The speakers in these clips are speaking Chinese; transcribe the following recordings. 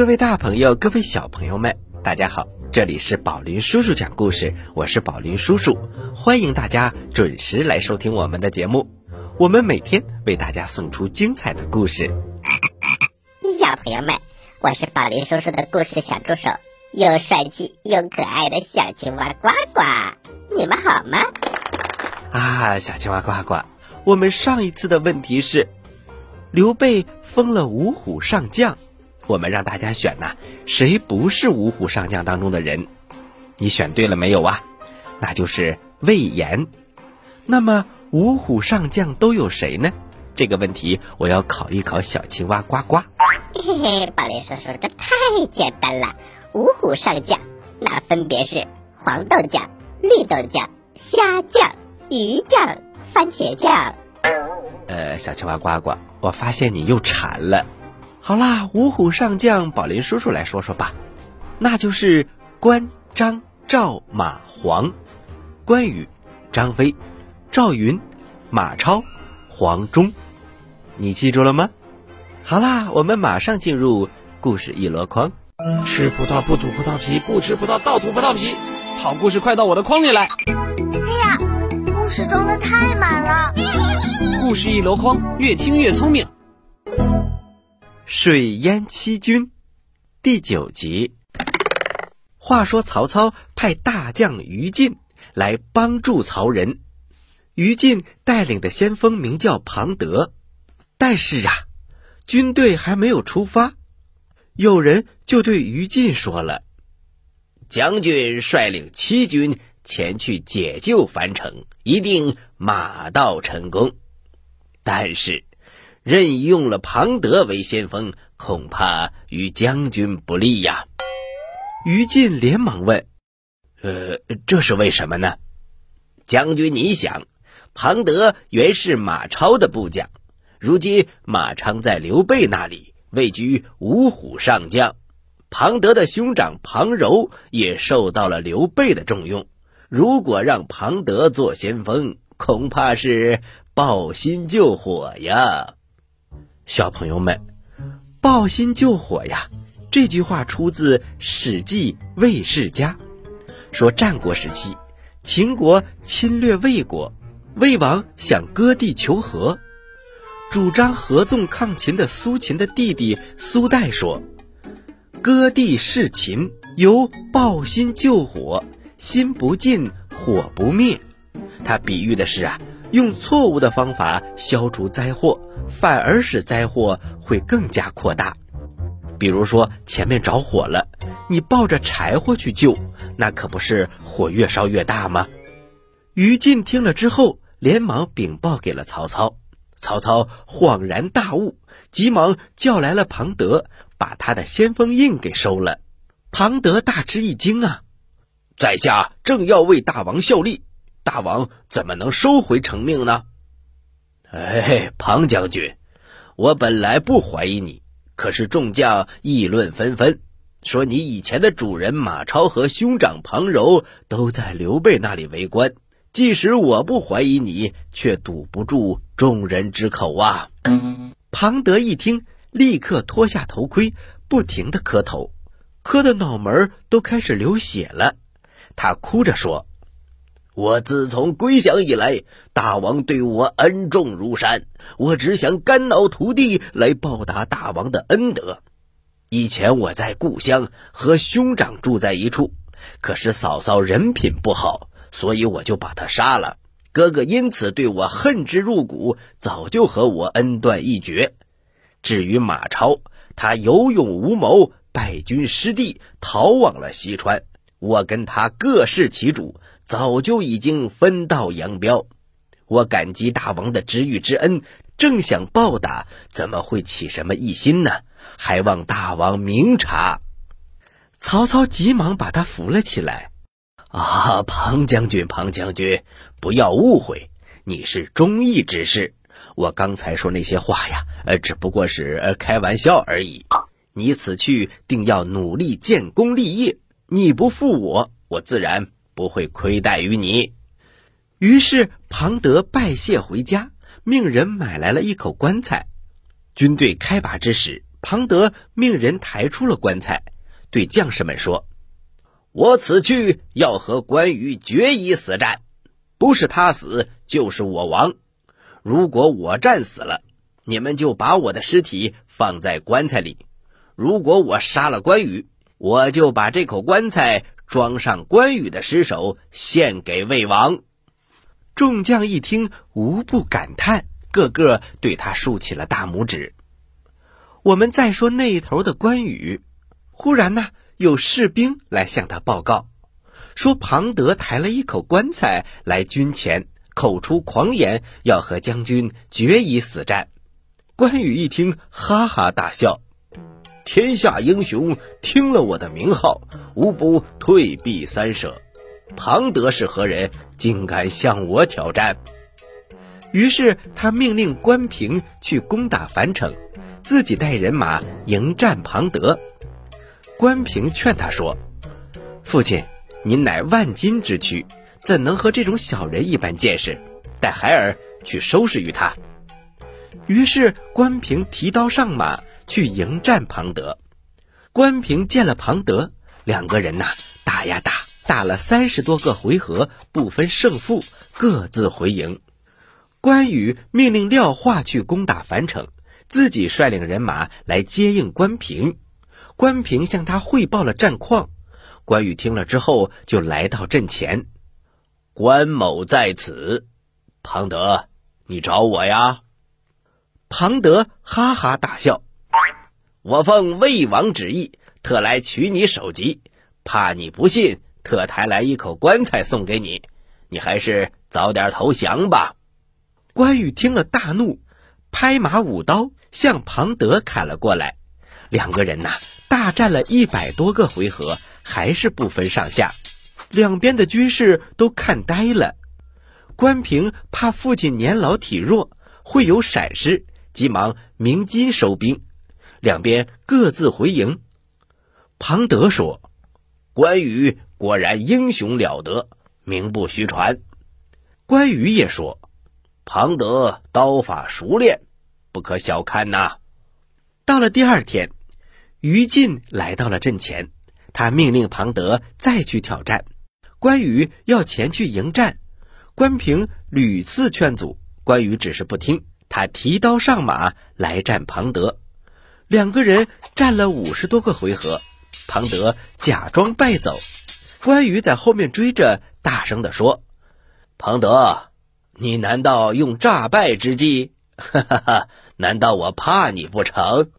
各位大朋友，各位小朋友们，大家好！这里是宝林叔叔讲故事，我是宝林叔叔，欢迎大家准时来收听我们的节目。我们每天为大家送出精彩的故事。小朋友们，我是宝林叔叔的故事小助手，又帅气又可爱的小青蛙呱呱，你们好吗？啊，小青蛙呱呱，我们上一次的问题是，刘备封了五虎上将。我们让大家选呐，谁不是五虎上将当中的人？你选对了没有啊？那就是魏延。那么五虎上将都有谁呢？这个问题我要考一考小青蛙呱呱。嘿嘿，宝林叔叔，这太简单了。五虎上将那分别是黄豆酱、绿豆酱、虾酱、鱼酱、番茄酱。呃，小青蛙呱呱，我发现你又馋了。好啦，五虎上将，宝林叔叔来说说吧。那就是关张赵马黄，关羽、张飞、赵云、马超、黄忠，你记住了吗？好啦，我们马上进入故事一箩筐。吃葡萄不吐葡萄皮，不吃葡萄倒吐葡萄皮。好故事快到我的筐里来。哎呀，故事装的太满了。故事一箩筐，越听越聪明。水淹七军，第九集。话说曹操派大将于禁来帮助曹仁，于禁带领的先锋名叫庞德，但是啊，军队还没有出发，有人就对于禁说了：“将军率领七军前去解救樊城，一定马到成功。”但是。任用了庞德为先锋，恐怕与将军不利呀。于禁连忙问：“呃，这是为什么呢？”将军，你想，庞德原是马超的部将，如今马超在刘备那里位居五虎上将，庞德的兄长庞柔也受到了刘备的重用。如果让庞德做先锋，恐怕是抱薪救火呀。小朋友们，抱薪救火呀！这句话出自《史记·魏世家》，说战国时期，秦国侵略魏国，魏王想割地求和，主张合纵抗秦的苏秦的弟弟苏代说：“割地事秦，由抱薪救火，心不尽，火不灭。”他比喻的是啊。用错误的方法消除灾祸，反而使灾祸会更加扩大。比如说，前面着火了，你抱着柴火去救，那可不是火越烧越大吗？于禁听了之后，连忙禀报给了曹操。曹操恍然大悟，急忙叫来了庞德，把他的先锋印给收了。庞德大吃一惊啊！在下正要为大王效力。大王怎么能收回成命呢？哎，庞将军，我本来不怀疑你，可是众将议论纷纷，说你以前的主人马超和兄长庞柔都在刘备那里为官。即使我不怀疑你，却堵不住众人之口啊！庞德一听，立刻脱下头盔，不停的磕头，磕的脑门都开始流血了。他哭着说。我自从归降以来，大王对我恩重如山，我只想肝脑涂地来报答大王的恩德。以前我在故乡和兄长住在一处，可是嫂嫂人品不好，所以我就把他杀了。哥哥因此对我恨之入骨，早就和我恩断义绝。至于马超，他有勇无谋，败军失地，逃往了西川。我跟他各视其主。早就已经分道扬镳，我感激大王的知遇之恩，正想报答，怎么会起什么异心呢？还望大王明察。曹操急忙把他扶了起来。啊，庞将军，庞将军，不要误会，你是忠义之士。我刚才说那些话呀，呃，只不过是开玩笑而已。你此去定要努力建功立业，你不负我，我自然。不会亏待于你。于是庞德拜谢回家，命人买来了一口棺材。军队开拔之时，庞德命人抬出了棺材，对将士们说：“我此去要和关羽决一死战，不是他死就是我亡。如果我战死了，你们就把我的尸体放在棺材里；如果我杀了关羽，我就把这口棺材装上关羽的尸首，献给魏王。”众将一听，无不感叹，个个对他竖起了大拇指。我们再说那头的关羽，忽然呢，有士兵来向他报告，说庞德抬了一口棺材来军前，口出狂言，要和将军决一死战。关羽一听，哈哈大笑：“天下英雄听了我的名号，无不退避三舍。庞德是何人，竟敢向我挑战？”于是他命令关平去攻打樊城。自己带人马迎战庞德，关平劝他说：“父亲，您乃万金之躯，怎能和这种小人一般见识？带孩儿去收拾于他。”于是关平提刀上马去迎战庞德。关平见了庞德，两个人呐打呀打，打了三十多个回合，不分胜负，各自回营。关羽命令廖化去攻打樊城。自己率领人马来接应关平，关平向他汇报了战况。关羽听了之后，就来到阵前。关某在此，庞德，你找我呀？庞德哈哈大笑：“我奉魏王旨意，特来取你首级，怕你不信，特抬来一口棺材送给你。你还是早点投降吧。”关羽听了大怒，拍马舞刀。向庞德砍了过来，两个人呐大战了一百多个回合，还是不分上下，两边的军士都看呆了。关平怕父亲年老体弱会有闪失，急忙鸣金收兵，两边各自回营。庞德说：“关羽果然英雄了得，名不虚传。”关羽也说：“庞德刀法熟练。”不可小看呐！到了第二天，于禁来到了阵前，他命令庞德再去挑战。关羽要前去迎战，关平屡次劝阻，关羽只是不听。他提刀上马来战庞德，两个人战了五十多个回合，庞德假装败走，关羽在后面追着，大声的说：“庞德，你难道用诈败之计？”哈哈哈！难道我怕你不成？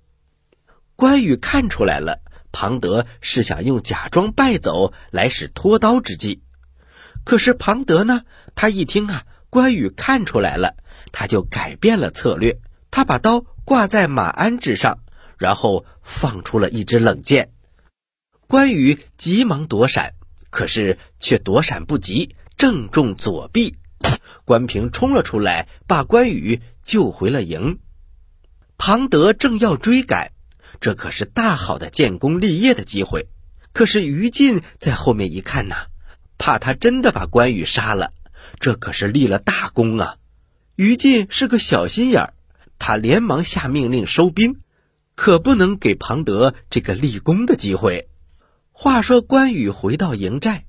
关羽看出来了，庞德是想用假装败走来使脱刀之计。可是庞德呢？他一听啊，关羽看出来了，他就改变了策略。他把刀挂在马鞍之上，然后放出了一支冷箭。关羽急忙躲闪，可是却躲闪不及，正中左臂。关平冲了出来，把关羽救回了营。庞德正要追赶，这可是大好的建功立业的机会。可是于禁在后面一看呐，怕他真的把关羽杀了，这可是立了大功啊！于禁是个小心眼儿，他连忙下命令收兵，可不能给庞德这个立功的机会。话说关羽回到营寨。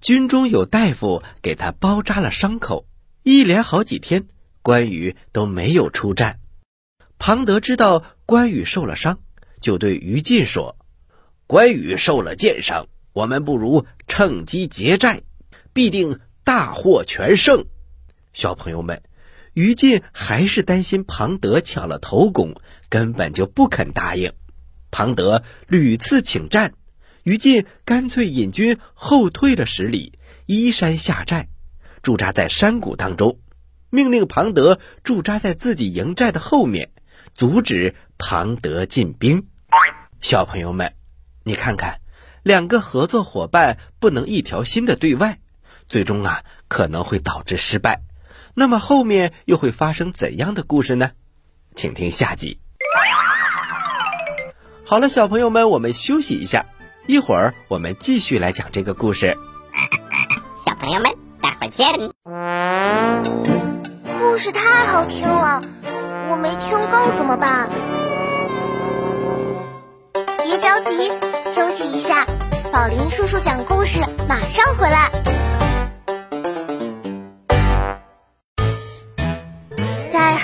军中有大夫给他包扎了伤口，一连好几天，关羽都没有出战。庞德知道关羽受了伤，就对于禁说：“关羽受了箭伤，我们不如趁机劫寨，必定大获全胜。”小朋友们，于禁还是担心庞德抢了头功，根本就不肯答应。庞德屡次请战。于禁干脆引军后退了十里，依山下寨，驻扎在山谷当中，命令庞德驻扎在自己营寨的后面，阻止庞德进兵。小朋友们，你看看，两个合作伙伴不能一条心的对外，最终啊可能会导致失败。那么后面又会发生怎样的故事呢？请听下集。好了，小朋友们，我们休息一下。一会儿我们继续来讲这个故事。小朋友们，待会儿见。故事太好听了，我没听够怎么办？别着急，休息一下。宝林叔叔讲故事，马上回来。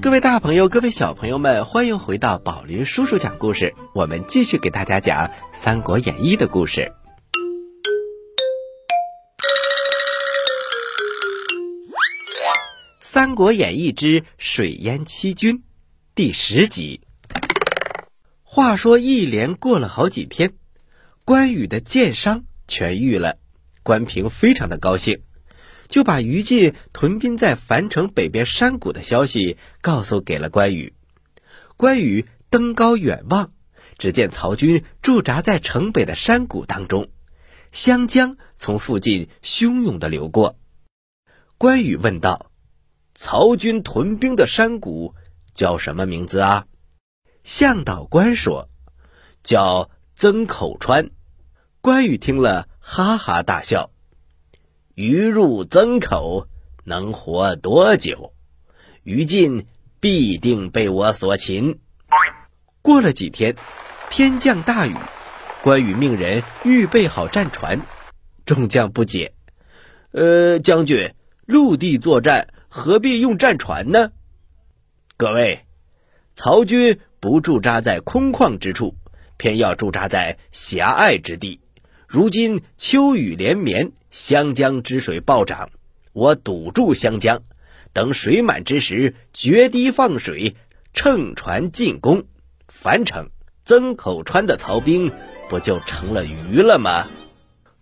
各位大朋友，各位小朋友们，欢迎回到宝林叔叔讲故事。我们继续给大家讲《三国演义》的故事。《三国演义之水淹七军》第十集。话说一连过了好几天，关羽的箭伤痊愈了，关平非常的高兴，就把于禁屯兵在樊城北边山谷的消息告诉给了关羽。关羽登高远望，只见曹军驻扎在城北的山谷当中，湘江从附近汹涌的流过。关羽问道。曹军屯兵的山谷叫什么名字啊？向导官说：“叫曾口川。”关羽听了，哈哈大笑：“鱼入曾口，能活多久？于禁必定被我所擒。”过了几天，天降大雨，关羽命人预备好战船。众将不解：“呃，将军，陆地作战。”何必用战船呢？各位，曹军不驻扎在空旷之处，偏要驻扎在狭隘之地。如今秋雨连绵，湘江之水暴涨，我堵住湘江，等水满之时，决堤放水，乘船进攻樊城。曾口川的曹兵不就成了鱼了吗？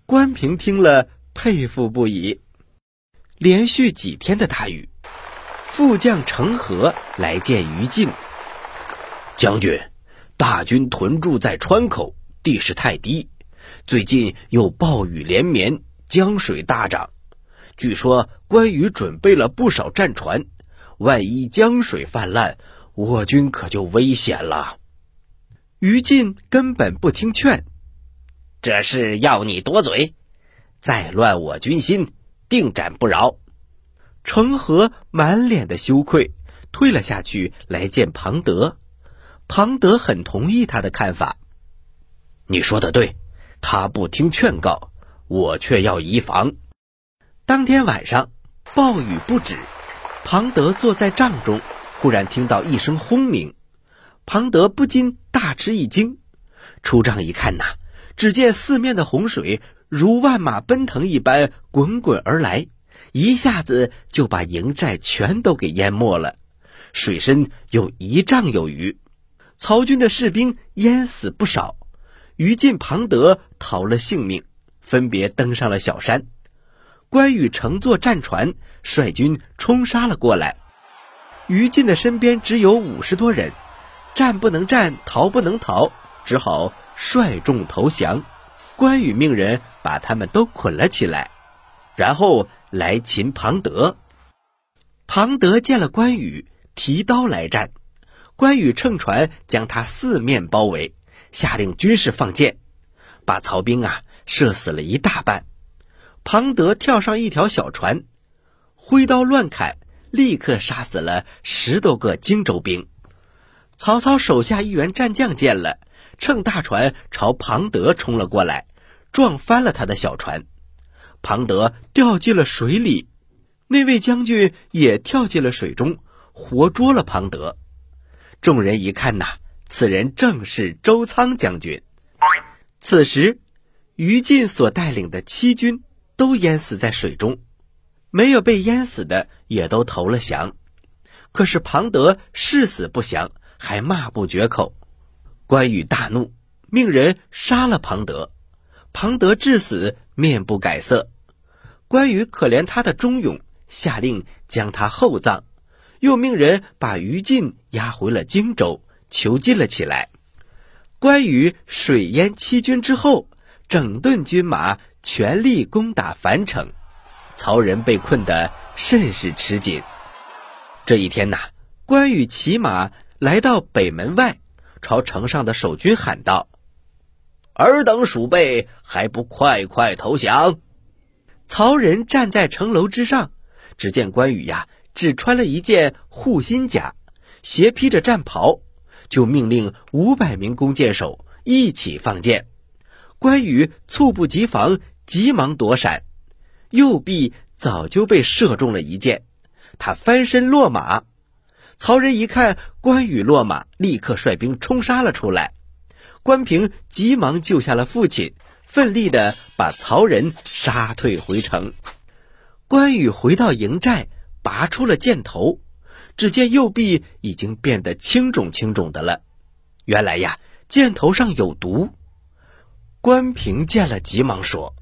关平听了，佩服不已。连续几天的大雨，副将程和来见于禁。将军，大军屯驻在川口，地势太低，最近又暴雨连绵，江水大涨。据说关羽准备了不少战船，万一江水泛滥，我军可就危险了。于禁根本不听劝，这是要你多嘴，再乱我军心。定斩不饶！程和满脸的羞愧，退了下去，来见庞德。庞德很同意他的看法。你说的对，他不听劝告，我却要移防。当天晚上，暴雨不止。庞德坐在帐中，忽然听到一声轰鸣，庞德不禁大吃一惊。出帐一看呐，只见四面的洪水。如万马奔腾一般滚滚而来，一下子就把营寨全都给淹没了，水深有一丈有余，曹军的士兵淹死不少。于禁、庞德逃了性命，分别登上了小山。关羽乘坐战船，率军冲杀了过来。于禁的身边只有五十多人，战不能战，逃不能逃，只好率众投降。关羽命人把他们都捆了起来，然后来擒庞德。庞德见了关羽，提刀来战。关羽乘船将他四面包围，下令军士放箭，把曹兵啊射死了一大半。庞德跳上一条小船，挥刀乱砍，立刻杀死了十多个荆州兵。曹操手下一员战将见了。乘大船朝庞德冲了过来，撞翻了他的小船，庞德掉进了水里。那位将军也跳进了水中，活捉了庞德。众人一看呐，此人正是周仓将军。此时，于禁所带领的七军都淹死在水中，没有被淹死的也都投了降。可是庞德誓死不降，还骂不绝口。关羽大怒，命人杀了庞德。庞德至死面不改色。关羽可怜他的忠勇，下令将他厚葬，又命人把于禁押回了荆州，囚禁了起来。关羽水淹七军之后，整顿军马，全力攻打樊城。曹仁被困得甚是吃紧。这一天呐，关羽骑马来到北门外，朝城上的守军喊道：“尔等鼠辈，还不快快投降！”曹仁站在城楼之上，只见关羽呀，只穿了一件护心甲，斜披着战袍。就命令五百名弓箭手一起放箭，关羽猝不及防，急忙躲闪，右臂早就被射中了一箭，他翻身落马。曹仁一看关羽落马，立刻率兵冲杀了出来。关平急忙救下了父亲，奋力的把曹仁杀退回城。关羽回到营寨，拔出了箭头。只见右臂已经变得青肿青肿的了，原来呀，箭头上有毒。关平见了，急忙说：“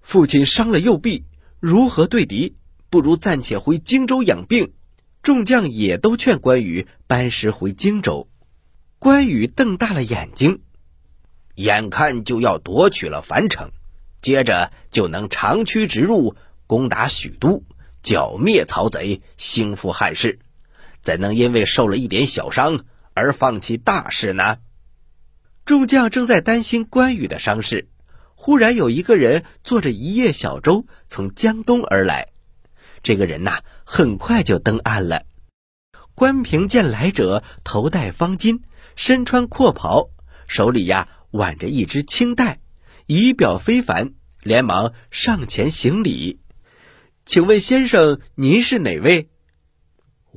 父亲伤了右臂，如何对敌？不如暂且回荆州养病。”众将也都劝关羽班师回荆州。关羽瞪大了眼睛，眼看就要夺取了樊城，接着就能长驱直入，攻打许都，剿灭曹贼，兴复汉室。怎能因为受了一点小伤而放弃大事呢？众将正在担心关羽的伤势，忽然有一个人坐着一叶小舟从江东而来。这个人呐，很快就登岸了。关平见来者头戴方巾，身穿阔袍，手里呀挽着一只青带，仪表非凡，连忙上前行礼：“请问先生，您是哪位？”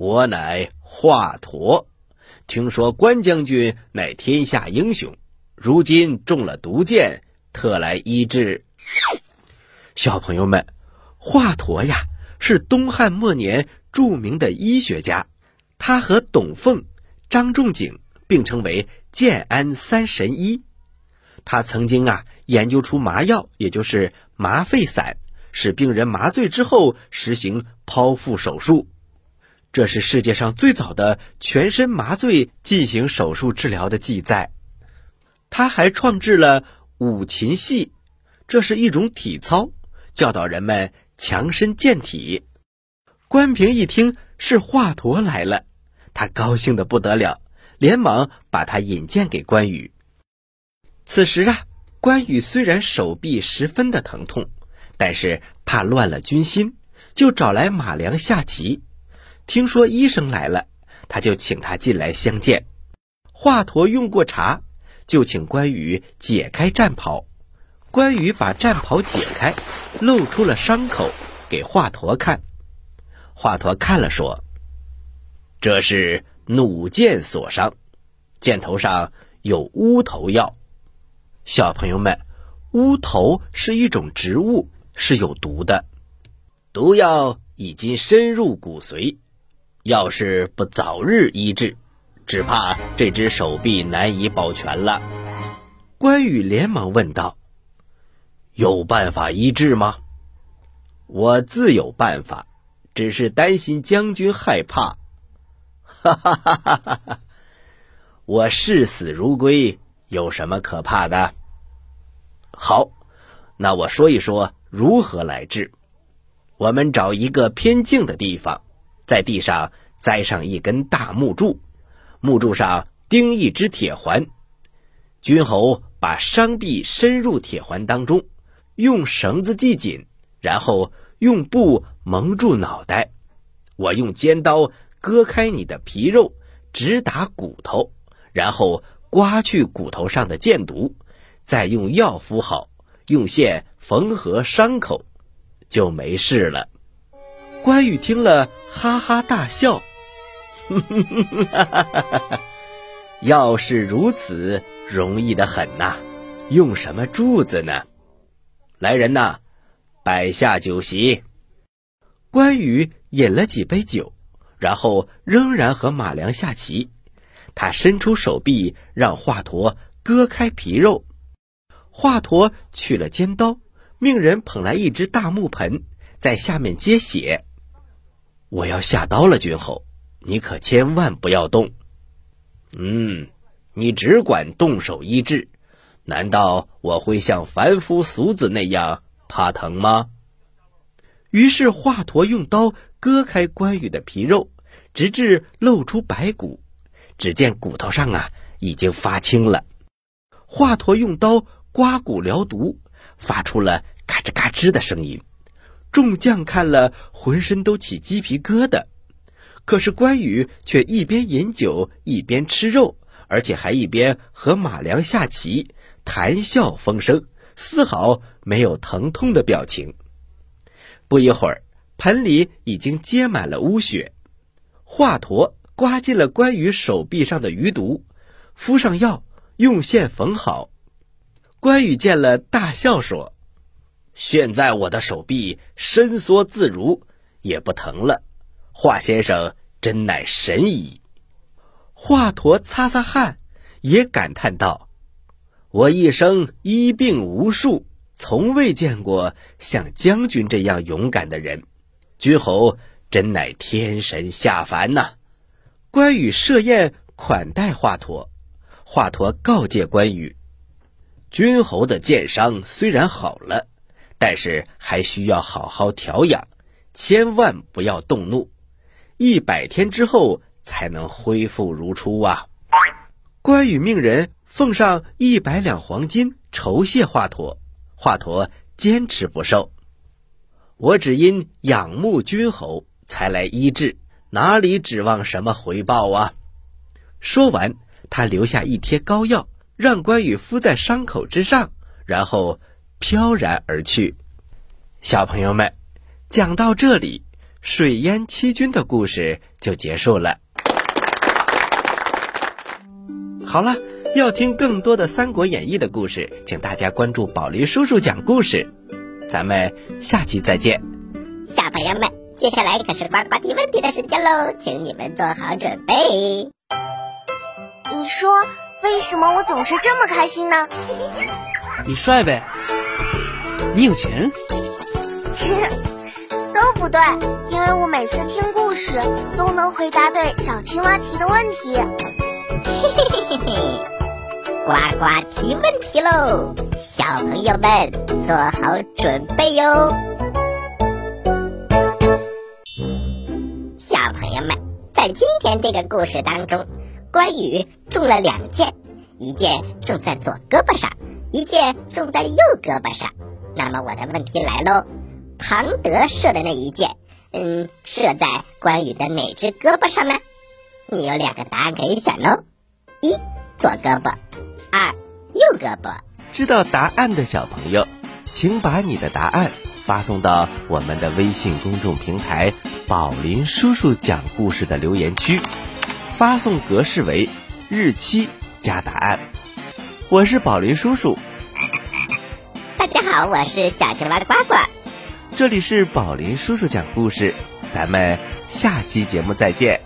我乃华佗，听说关将军乃天下英雄，如今中了毒箭，特来医治。小朋友们，华佗呀是东汉末年著名的医学家，他和董奉、张仲景并称为建安三神医。他曾经啊研究出麻药，也就是麻沸散，使病人麻醉之后实行剖腹手术。这是世界上最早的全身麻醉进行手术治疗的记载。他还创制了五禽戏，这是一种体操，教导人们强身健体。关平一听是华佗来了，他高兴的不得了，连忙把他引荐给关羽。此时啊，关羽虽然手臂十分的疼痛，但是怕乱了军心，就找来马良下棋。听说医生来了，他就请他进来相见。华佗用过茶，就请关羽解开战袍。关羽把战袍解开，露出了伤口给华佗看。华佗看了说：“这是弩箭所伤，箭头上有乌头药。小朋友们，乌头是一种植物，是有毒的，毒药已经深入骨髓。”要是不早日医治，只怕这只手臂难以保全了。关羽连忙问道：“有办法医治吗？”“我自有办法，只是担心将军害怕。”“哈哈哈哈哈哈！我视死如归，有什么可怕的？”“好，那我说一说如何来治。我们找一个偏静的地方。”在地上栽上一根大木柱，木柱上钉一只铁环。君侯把伤臂伸入铁环当中，用绳子系紧，然后用布蒙住脑袋。我用尖刀割开你的皮肉，直打骨头，然后刮去骨头上的箭毒，再用药敷好，用线缝合伤口，就没事了。关羽听了，哈哈大笑：“ 要是如此，容易的很呐！用什么柱子呢？来人呐，摆下酒席。关羽饮了几杯酒，然后仍然和马良下棋。他伸出手臂，让华佗割开皮肉。华佗取了尖刀，命人捧来一只大木盆，在下面接血。我要下刀了，君侯，你可千万不要动。嗯，你只管动手医治，难道我会像凡夫俗子那样怕疼吗？于是华佗用刀割开关羽的皮肉，直至露出白骨。只见骨头上啊，已经发青了。华佗用刀刮骨疗毒，发出了嘎吱嘎吱的声音。众将看了，浑身都起鸡皮疙瘩。可是关羽却一边饮酒，一边吃肉，而且还一边和马良下棋，谈笑风生，丝毫没有疼痛的表情。不一会儿，盆里已经接满了污血。华佗。刮进了关羽手臂上的余毒，敷上药，用线缝好。关羽见了，大笑说：“现在我的手臂伸缩自如，也不疼了。华先生真乃神医。”华佗擦擦汗，也感叹道：“我一生医病无数，从未见过像将军这样勇敢的人。君侯真乃天神下凡呐！”关羽设宴款待华佗，华佗告诫关羽：“君侯的箭伤虽然好了，但是还需要好好调养，千万不要动怒，一百天之后才能恢复如初啊！”关羽命人奉上一百两黄金酬谢华佗，华佗坚持不受：“我只因仰慕君侯才来医治。”哪里指望什么回报啊？说完，他留下一贴膏药，让关羽敷在伤口之上，然后飘然而去。小朋友们，讲到这里，水淹七军的故事就结束了。好了，要听更多的《三国演义》的故事，请大家关注宝林叔叔讲故事。咱们下期再见，小朋友们。接下来可是呱呱提问题的时间喽，请你们做好准备。你说为什么我总是这么开心呢？你帅呗，你有钱，都不对，因为我每次听故事都能回答对小青蛙提的问题。嘿嘿嘿嘿嘿，呱呱提问题喽，小朋友们做好准备哟。小朋友们在今天这个故事当中，关羽中了两箭，一箭中在左胳膊上，一箭中在右胳膊上。那么我的问题来喽，庞德射的那一箭，嗯，射在关羽的哪只胳膊上呢？你有两个答案可以选哦：一左胳膊，二右胳膊。知道答案的小朋友，请把你的答案发送到我们的微信公众平台。宝林叔叔讲故事的留言区，发送格式为日期加答案。我是宝林叔叔。大家好，我是小青蛙的呱呱。这里是宝林叔叔讲故事，咱们下期节目再见。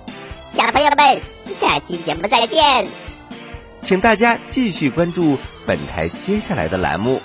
小朋友们，下期节目再见。请大家继续关注本台接下来的栏目。